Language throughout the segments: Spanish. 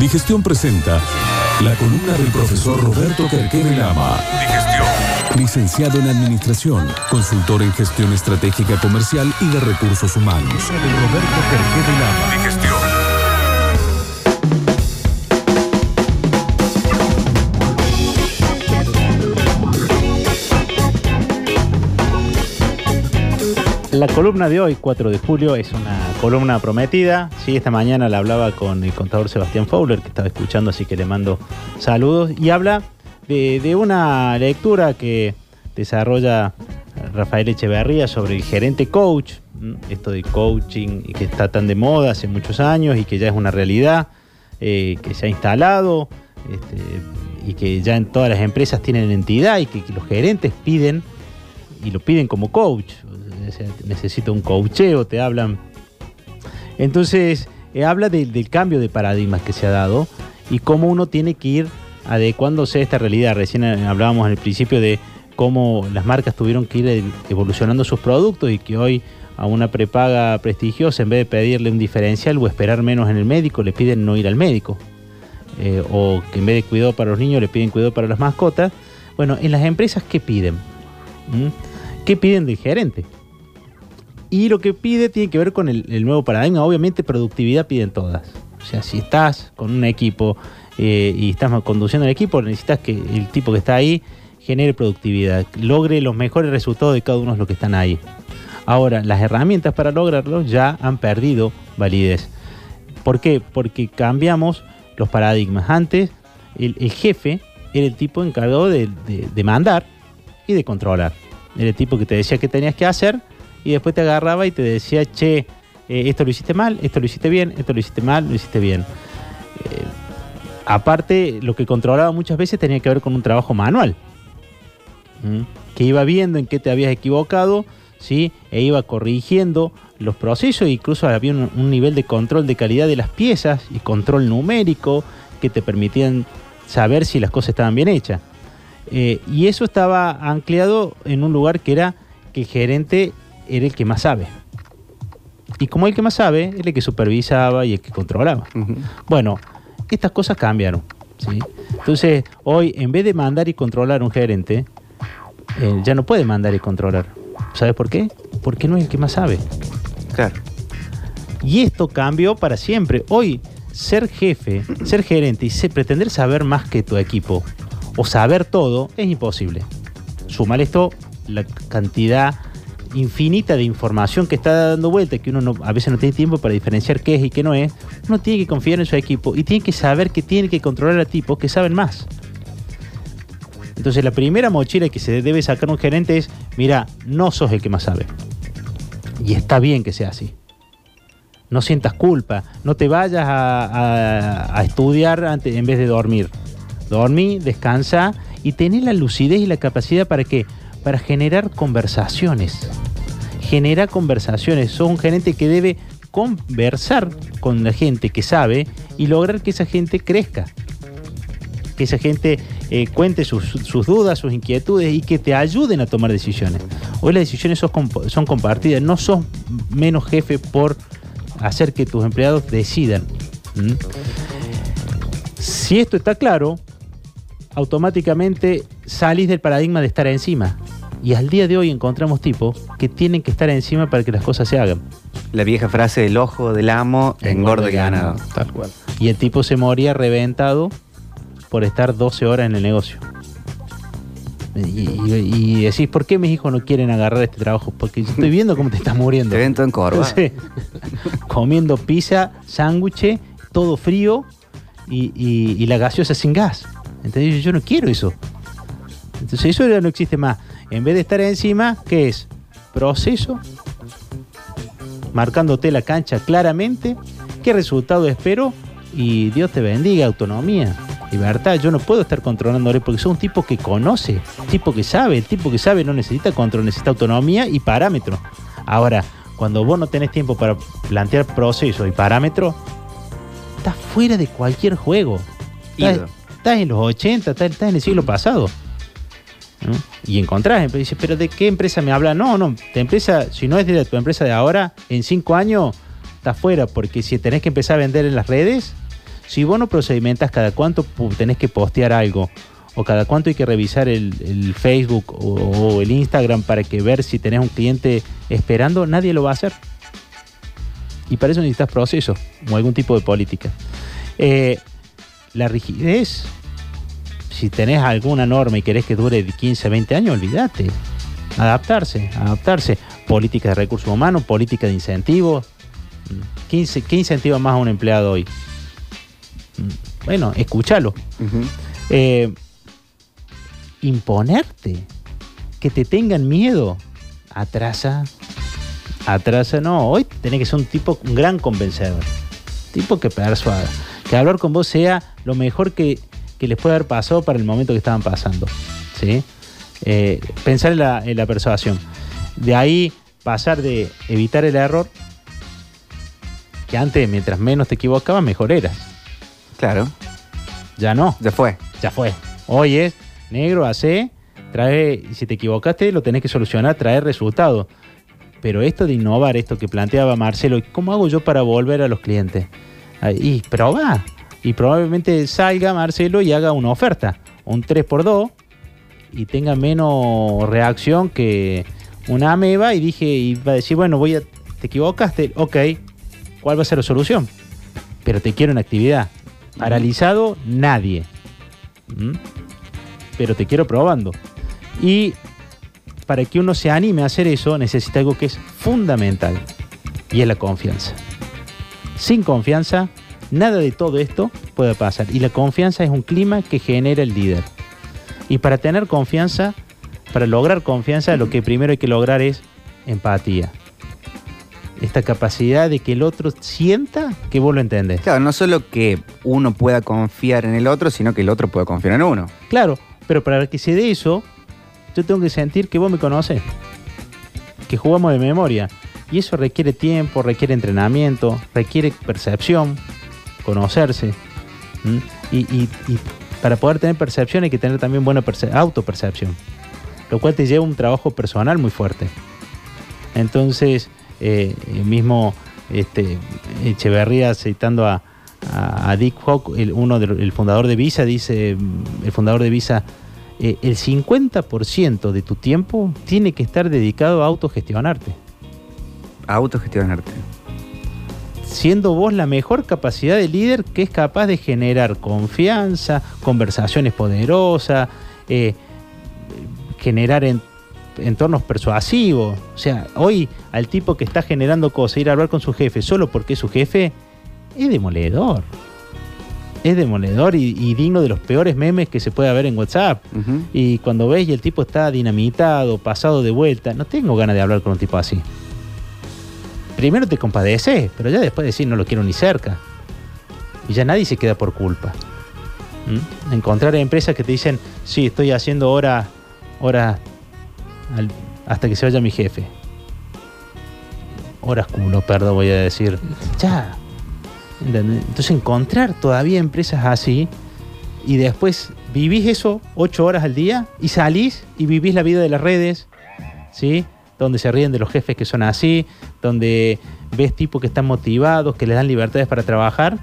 Digestión presenta la columna del profesor Roberto Querquere Lama. Digestión. Licenciado en Administración, consultor en Gestión Estratégica Comercial y de Recursos Humanos. Roberto Lama. Digestión. La columna de hoy, 4 de julio, es una columna prometida. Sí, esta mañana la hablaba con el contador Sebastián Fowler, que estaba escuchando, así que le mando saludos. Y habla de, una lectura que desarrolla Rafael Echeverría sobre el gerente coach, esto de coaching que está tan de moda hace muchos años y que ya es una realidad, eh, que se ha instalado este, y que ya en todas las empresas tienen entidad y que los gerentes piden y lo piden como coach necesito un coacheo, te hablan. Entonces, eh, habla del cambio de paradigmas que se ha dado y cómo uno tiene que ir adecuándose a esta realidad. Recién eh, hablábamos en el principio de cómo las marcas tuvieron que ir evolucionando sus productos y que hoy a una prepaga prestigiosa, en vez de pedirle un diferencial o esperar menos en el médico, le piden no ir al médico. Eh, o que en vez de cuidado para los niños, le piden cuidado para las mascotas. Bueno, en las empresas, ¿qué piden? ¿Mm? ¿Qué piden del gerente? Y lo que pide tiene que ver con el, nuevo paradigma. Obviamente, productividad piden todas. O sea, si estás con un equipo eh, y estás conduciendo el equipo, necesitas que el tipo que está ahí genere productividad, logre los mejores resultados de cada uno de los que están ahí. Ahora, las herramientas para lograrlo ya han perdido validez. ¿Por qué? Porque cambiamos los paradigmas. Antes, el, jefe era el tipo encargado de, de mandar y de controlar. Era el tipo que te decía qué tenías que hacer y después te agarraba y te decía, che, eh, esto lo hiciste mal, esto lo hiciste bien, esto lo hiciste mal, lo hiciste bien. Eh, aparte, lo que controlaba muchas veces tenía que ver con un trabajo manual, que iba viendo en qué te habías equivocado, ¿sí? e iba corrigiendo los procesos, incluso había un, nivel de control de calidad de las piezas y control numérico que te permitían saber si las cosas estaban bien hechas. Eh, y eso estaba anclado en un lugar que era que el gerente era el que más sabe. Y como el que más sabe, era el que supervisaba y el que controlaba. Bueno, estas cosas cambiaron. Entonces, hoy, en vez de mandar y controlar un gerente, eh, ya no puede mandar y controlar. ¿Sabes por qué? Porque no es el que más sabe. Claro. Y esto cambió para siempre. Hoy, ser jefe, ser gerente y pretender saber más que tu equipo o saber todo es imposible. Sumar esto la cantidad infinita de información que está dando vuelta, que uno a veces no tiene tiempo para diferenciar qué es y qué no es, uno tiene que confiar en su equipo y tiene que saber que tiene que controlar a tipos que saben más. Entonces la primera mochila que se debe sacar un gerente es, mira, no sos el que más sabe. Y está bien que sea así. No sientas culpa, no te vayas a, estudiar antes, en vez de dormir. Dormí, descansa y tener la lucidez y la capacidad para que para generar conversaciones. Genera conversaciones. Sos un gerente que debe conversar con la gente que sabe y lograr que esa gente crezca. Que esa gente eh, cuente sus, dudas, sus inquietudes y que te ayuden a tomar decisiones. Hoy las decisiones son, compartidas. No sos menos jefe por hacer que tus empleados decidan. Si esto está claro, automáticamente salís del paradigma de estar encima. Y al día de hoy encontramos tipos que tienen que estar encima para que las cosas se hagan. La vieja frase del ojo del amo engorda el ganado. Tal cual. Y el tipo se moría reventado por estar 12 horas en el negocio. Y, decís, ¿por qué mis hijos no quieren agarrar este trabajo? Porque yo estoy viendo cómo te estás muriendo. Te ven todo en corva. comiendo pizza, sándwich, todo frío y, y, la gaseosa sin gas. Entonces yo no quiero eso. Entonces eso ya no existe más. En vez de estar encima, ¿qué es? Proceso, marcándote la cancha claramente, qué resultado espero y Dios te bendiga, autonomía, libertad. Yo no puedo estar controlándole porque soy un tipo que conoce, tipo que sabe, el tipo que sabe no necesita control, necesita autonomía y parámetros. Ahora, cuando vos no tenés tiempo para plantear procesos y parámetros, estás fuera de cualquier juego. Estás, en los 80, estás en el siglo pasado. Y encontrás, dice, pero ¿de qué empresa me habla? No, no, de empresa, si no es de tu empresa de ahora, en cinco años estás fuera, porque si tenés que empezar a vender en las redes, Si vos no procedimentas cada cuánto tenés que postear algo, o cada cuánto hay que revisar el, Facebook o, o el Instagram para que ver si tenés un cliente esperando, nadie lo va a hacer. Y para eso necesitas procesos o algún tipo de política. Eh, la rigidez, si tenés alguna norma y querés que dure de 15 a 20 años, olvídate. Adaptarse, adaptarse. Política de recursos humanos, política de incentivos. ¿Qué, qué incentiva más a un empleado hoy? Bueno, escúchalo. Eh, imponerte, que te tengan miedo, atrasa, atrasa, no, hoy tenés que ser un tipo, un gran convencedor, tipo que persuada, que hablar con vos sea lo mejor que, que les puede haber pasado para el momento que estaban pasando, ¿sí? Eh, pensar en la, en la persuasión, de ahí pasar de evitar el error, que antes, mientras menos te equivocabas, mejor eras, Claro, ya no ya fue. ya fue. Hoy es negro, hace, trae, si te equivocaste, lo tenés que solucionar, traer resultados. Pero esto de innovar, esto que planteaba Marcelo, ¿cómo hago yo para volver a los clientes? Y probá. Y probablemente salga Marcelo y haga una oferta, un 3x2, y tenga menos reacción que una ameba. Y dije, y va a decir, bueno, voy a, te equivocaste, ok, ¿cuál va a ser la solución? Pero te quiero en actividad. Paralizado, nadie. ¿Mm? Pero te quiero probando. Y para que uno se anime a hacer eso, necesita algo que es fundamental. Y es la confianza. Sin confianza, nada de todo esto puede pasar. Y la confianza es un clima que genera el líder. Y para tener confianza, para lograr confianza, lo que primero hay que lograr es empatía. Esta capacidad de que el otro sienta que vos lo entendés. Claro, no solo que uno pueda confiar en el otro, sino que el otro pueda confiar en uno. Claro, pero para que se dé eso, yo tengo que sentir que vos me conoces, que jugamos de memoria. Y eso requiere tiempo, requiere entrenamiento, requiere percepción, conocerse. Y, para poder tener percepción hay que tener también buena perce- autopercepción, lo cual te lleva un trabajo personal muy fuerte. Entonces, eh, el mismo este, Echeverría citando a, a- a Dick Hawk, el, uno el fundador de Visa, dice, mm, el fundador de Visa, eh, el 50% de tu tiempo tiene que estar dedicado a autogestionarte, A autogestionarte. Siendo vos la mejor capacidad de líder que es capaz de generar confianza, conversaciones poderosas, eh, generar en- entornos persuasivos. O sea, hoy al tipo que está generando cosas, ir a hablar con su jefe solo porque es su jefe, es demoledor. Es demoledor y, y digno de los peores memes que se puede ver en WhatsApp. Y cuando ves y el tipo está dinamitado, pasado de vuelta, no tengo ganas de hablar con un tipo así. Primero te compadeces, pero ya después decir no lo quiero ni cerca. Y ya nadie se queda por culpa. ¿Mm? Encontrar empresas que te dicen, sí, estoy haciendo horas al- hasta que se vaya mi jefe. Horas culo, perdón, voy a decir. Ya. Entonces encontrar todavía empresas así y después vivís eso ocho horas al día y salís y vivís la vida de las redes, ¿sí? Donde se ríen de los jefes que son así, donde ves tipos que están motivados, que les dan libertades para trabajar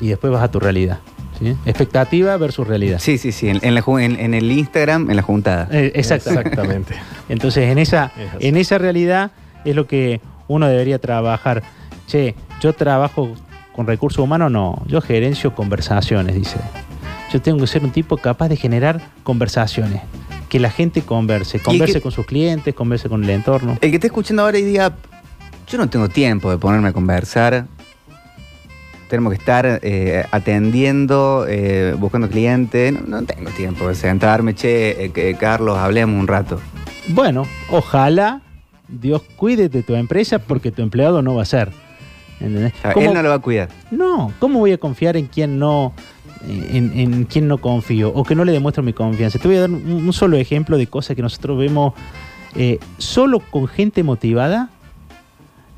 y después vas a tu realidad. ¿sí? Expectativa versus realidad. Sí, sí, sí. En, en la ju- en- en el Instagram, en la juntada. Eh, exactamente. Exactamente. Entonces, en esa, Es en esa realidad es lo que uno debería trabajar. Che, yo trabajo con recursos humanos, no. Yo gerencio conversaciones, dice. Yo tengo que ser un tipo capaz de generar conversaciones. Que la gente converse. Converse que- con sus clientes, converse con el entorno. El que esté escuchando ahora y diga, yo no tengo tiempo de ponerme a conversar. Tenemos que estar eh, atendiendo, eh, buscando clientes. No, no tengo tiempo de sentarme, che, eh, Carlos, hablemos un rato. Bueno, ojalá Dios cuide de tu empresa porque tu empleado no va a ser. ¿Entendés? O sea, ¿Cómo- él no lo va a cuidar. No, ¿cómo voy a confiar en quien no en, en quien no confío o que no le demuestro mi confianza? Te voy a dar un, solo ejemplo de cosas que nosotros vemos eh, solo con gente motivada.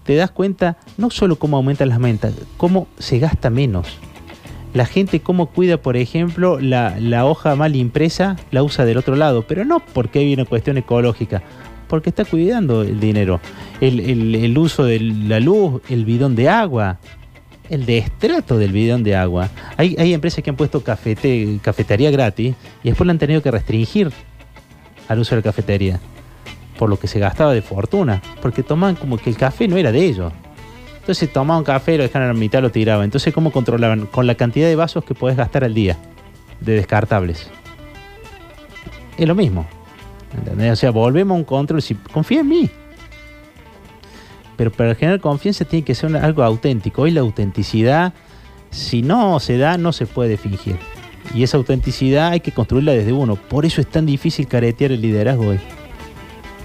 Te das cuenta no solo cómo aumentan las ventas, cómo se gasta menos. La gente cómo cuida, por ejemplo, la, hoja mal impresa, la usa del otro lado, pero no porque hay una cuestión ecológica, porque está cuidando el dinero. El uso de la luz, el bidón de agua, el destrato del bidón de agua. Hay, hay empresas que han puesto cafete, cafetería gratis y después le han tenido que restringir al uso de la cafetería. Por lo que se gastaba de fortuna. Porque tomaban como que el café no era de ellos. Entonces tomaban café, lo dejaban a la mitad, lo tiraban. Entonces, ¿cómo controlaban? Con la cantidad de vasos que podés gastar al día de descartables. Es lo mismo. ¿entendés? O sea, volvemos a un control. Si, confía en mí. Pero para generar confianza tiene que ser algo auténtico. Hoy la autenticidad, si no se da, no se puede fingir. Y esa autenticidad hay que construirla desde uno. Por eso es tan difícil caretear el liderazgo hoy.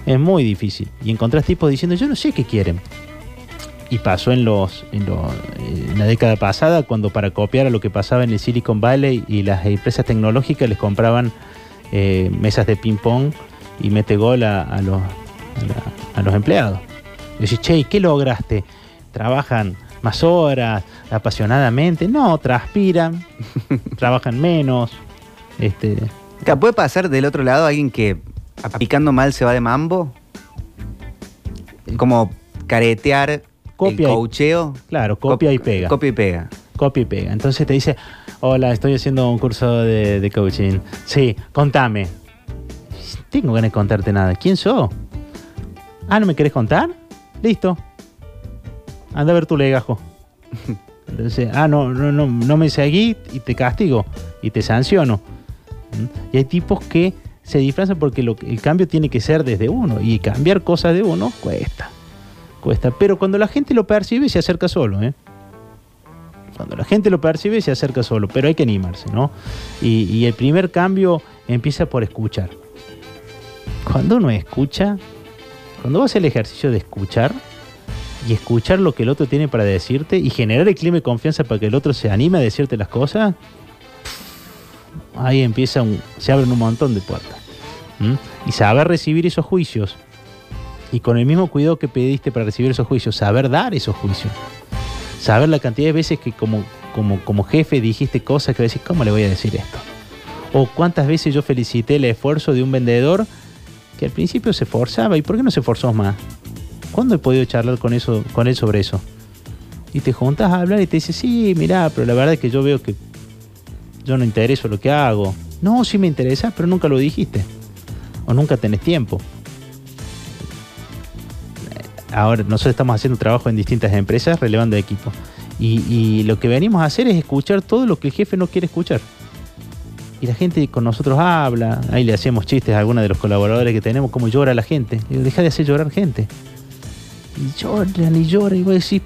Es muy difícil. Y encontrás tipos diciendo, yo no sé qué quieren. Y pasó en, los, en, lo- en la década pasada, cuando para copiar a lo que pasaba en el Silicon Valley y las empresas tecnológicas les compraban eh, mesas de ping-pong y mete gol a los, a, la- a los empleados. Y decís, che, ¿y qué lograste? ¿Trabajan más horas, apasionadamente? No, transpiran, trabajan menos. Este, ¿Puede pasar del otro lado alguien que aplicando mal se va de mambo? Como caretear Copia el coacheo. claro, copia y pega. Copia y pega. Copia y pega. Entonces te dice, hola, estoy haciendo un curso de, de coaching. Sí, contame. Tengo ganas de contarte nada. ¿Quién sos? Ah, ¿no me querés contar? Listo. Anda a ver tu legajo. Entonces, ah, no, no, no, no me seguí y te castigo y te sanciono. ¿Mm? Y hay tipos que se disfrazan porque el cambio tiene que ser desde uno y cambiar cosas de uno cuesta. Cuesta. Pero cuando la gente lo percibe, se acerca solo, ¿eh? Cuando la gente lo percibe, se acerca solo, pero hay que animarse, ¿no? Y, y el primer cambio empieza por escuchar. Cuando uno escucha, cuando vas el ejercicio de escuchar y escuchar lo que el otro tiene para decirte y generar el clima de confianza para que el otro se anime a decirte las cosas, ahí empieza un- se abren un montón de puertas. ¿Mm? Y saber recibir esos juicios y con el mismo cuidado que pediste para recibir esos juicios, saber dar esos juicios saber la cantidad de veces que como, como, como jefe dijiste cosas que decís, ¿cómo le voy a decir esto? O cuántas veces yo felicité el esfuerzo de un vendedor que al principio se forzaba. ¿Y por qué no se forzó más? ¿Cuándo he podido charlar con, eso, con él sobre eso? Y te juntas a hablar y te dice, sí, mirá, pero la verdad es que yo veo que yo no intereso lo que hago. No, sí me interesa, pero nunca lo dijiste. O nunca tenés tiempo. Ahora, nosotros estamos haciendo trabajo en distintas empresas relevando equipo. Y, y lo que venimos a hacer es escuchar todo lo que el jefe no quiere escuchar. Y la gente con nosotros habla, ahí le hacemos chistes a algunos de los colaboradores que tenemos, cómo llora la gente. Y deja de hacer llorar gente. Y lloran y lloran y voy a decir,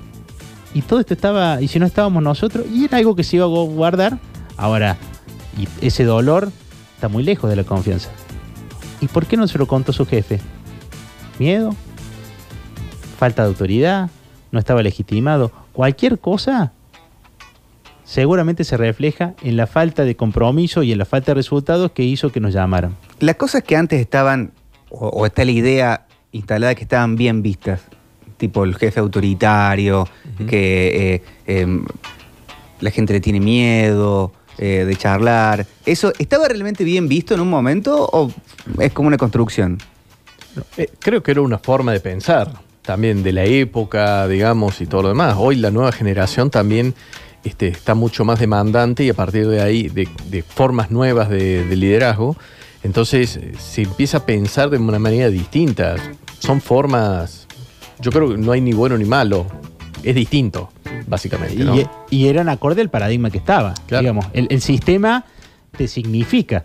y todo esto estaba, y si no estábamos nosotros, y era algo que se iba a guardar. Ahora, y ese dolor está muy lejos de la confianza. ¿Y por qué no se lo contó su jefe? ¿Miedo? falta de autoridad, no estaba legitimado, cualquier cosa seguramente se refleja en la falta de compromiso y en la falta de resultados que hizo que nos llamaran. Las cosas que antes estaban, o, o está la idea instalada que estaban bien vistas, tipo el jefe autoritario, que eh, em, la gente le tiene miedo eh, de charlar, ¿eso estaba realmente bien visto en un momento o es como una construcción? Eh, creo que era una forma de pensar también de la época, digamos, y todo lo demás. Hoy la nueva generación también este, está mucho más demandante y a partir de ahí, de, de formas nuevas de, de liderazgo, entonces se empieza a pensar de una manera distinta. Son formas, yo creo que no hay ni bueno ni malo, es distinto, básicamente. ¿no? Y, y eran acorde al paradigma que estaba. Claro. Digamos, el, el sistema te significa.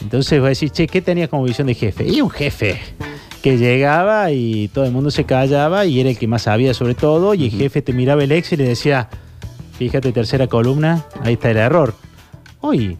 Entonces vas a decir, che, ¿qué tenías como visión de jefe? Y un jefe que llegaba y todo el mundo se callaba y era el que más sabía sobre todo y el jefe te miraba el Excel y le decía, fíjate tercera columna, ahí está el error. Hoy,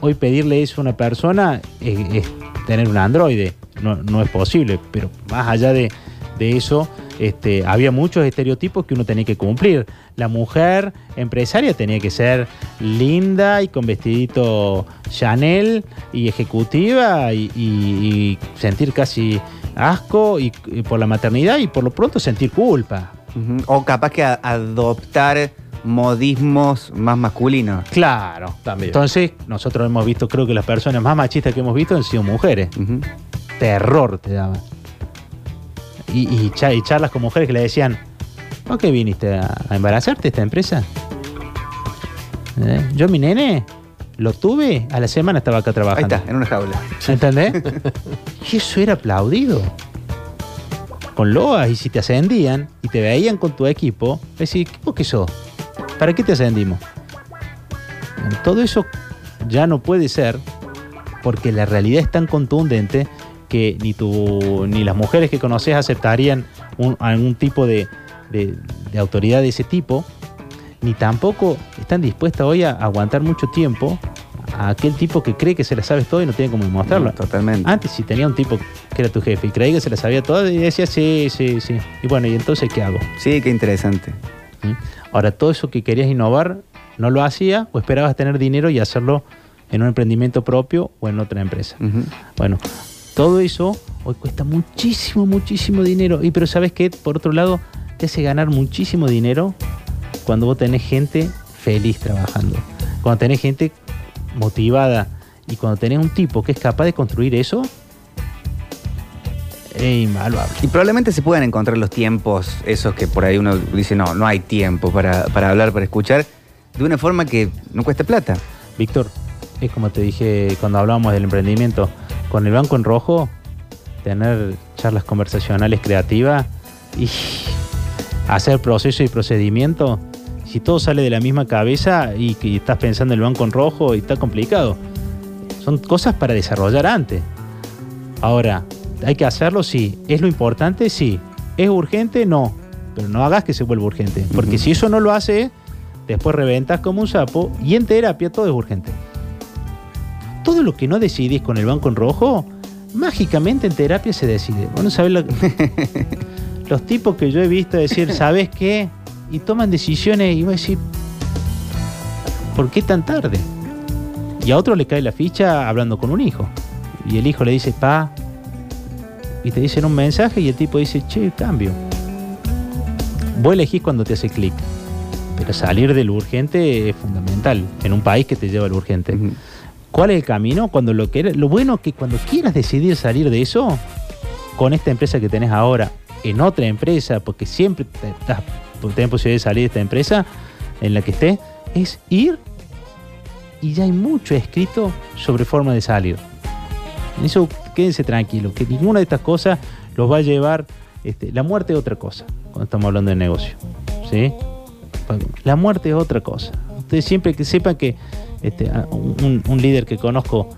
hoy pedirle eso a una persona es, tener un androide, no, no es posible, pero más allá de, de eso, este, había muchos estereotipos que uno tenía que cumplir. La mujer empresaria tenía que ser linda y con vestidito Chanel y ejecutiva y, sentir casi asco y, por la maternidad y por lo pronto sentir culpa. O capaz que adoptar modismos más masculinos. Claro. También. Entonces, nosotros hemos visto, creo que las personas más machistas que hemos visto han sido mujeres. Terror te daban. Y, y cha- y charlas con mujeres que le decían, ¿por qué viniste a, a embarazarte esta empresa? ¿Eh? Yo mi nene lo tuve, a la semana estaba acá Ahí trabajando. está, en una jaula. ¿Entendés? y eso era aplaudido. Con loas, y si te ascendían y te veían con tu equipo, decís, ¿vos qué sos? ¿Para qué te ascendimos? Todo eso ya no puede ser porque la realidad es tan contundente que ni tú ni las mujeres que conoces aceptarían un- algún tipo de, de- de autoridad de ese tipo, ni tampoco están dispuestas hoy a aguantar mucho tiempo a aquel tipo que cree que se la sabes todo y no tiene cómo mostrarlo. Totalmente. Antes, si tenía un tipo que era tu jefe y creía que se la sabía toda, y decía, sí, sí, sí. Y bueno, ¿y entonces qué hago? Sí, qué interesante. ¿Mm? Ahora, todo eso que querías innovar, no lo hacía o esperabas tener dinero y hacerlo en un emprendimiento propio o en otra empresa. Bueno, todo eso hoy cuesta muchísimo, muchísimo dinero. Y pero ¿sabes qué? Por otro lado, te hace ganar muchísimo dinero cuando vos tenés gente feliz trabajando. Cuando tenés gente motivada y cuando tenés un tipo que es capaz de construir eso, es invaluable. Y probablemente se puedan encontrar los tiempos, esos que por ahí uno dice, no, no hay tiempo para, para hablar, para escuchar, de una forma que no cueste plata. Víctor, es como te dije cuando hablábamos del emprendimiento, con el banco en rojo, tener charlas conversacionales creativas y hacer proceso y procedimiento, si todo sale de la misma cabeza y que estás pensando en el banco en rojo y está complicado. Son cosas para desarrollar antes. Ahora, ¿hay que hacerlo? Sí. ¿Es lo importante? Sí. ¿Es urgente? No. Pero no hagas que se vuelva urgente. Porque si eso no lo hace, después reventas como un sapo y en terapia todo es urgente. Todo lo que no decidís con el banco en rojo, mágicamente en terapia se decide. Bueno, ¿sabes lo- los tipos que yo he visto decir, ¿sabes qué? Y toman decisiones y voy a decir, ¿por qué tan tarde? Y a otro le cae la ficha hablando con un hijo. Y el hijo le dice, pa, y te dicen un mensaje y el tipo dice, che, cambio. Vos elegís cuando te hace clic. Pero salir del urgente es fundamental en un país que te lleva al urgente. ¿Cuál es el camino? Cuando lo que lo bueno es que cuando quieras decidir salir de eso, con esta empresa que tenés ahora, en otra empresa, porque siempre te- estás, tenés posibilidad de salir de esta empresa en la que estés, es ir y ya hay mucho escrito sobre forma de salir. Eso quédense tranquilos, que ninguna de estas cosas los va a llevar. este, la muerte es otra cosa, cuando estamos hablando de negocio. ¿sí? La muerte es otra cosa. Ustedes siempre que sepan que este, un, líder que conozco,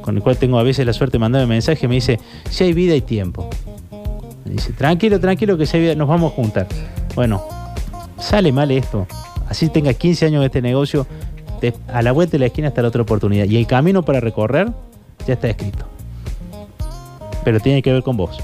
con el cual tengo a veces la suerte de mandarme mensaje, me dice, si hay vida y tiempo. Me dice, tranquilo, tranquilo, que si hay vida, nos vamos a juntar. Bueno, sale mal esto. Así tenga 15 años de este negocio, a la vuelta de la esquina está la otra oportunidad. Y el camino para recorrer ya está escrito. Pero tiene que ver con vos.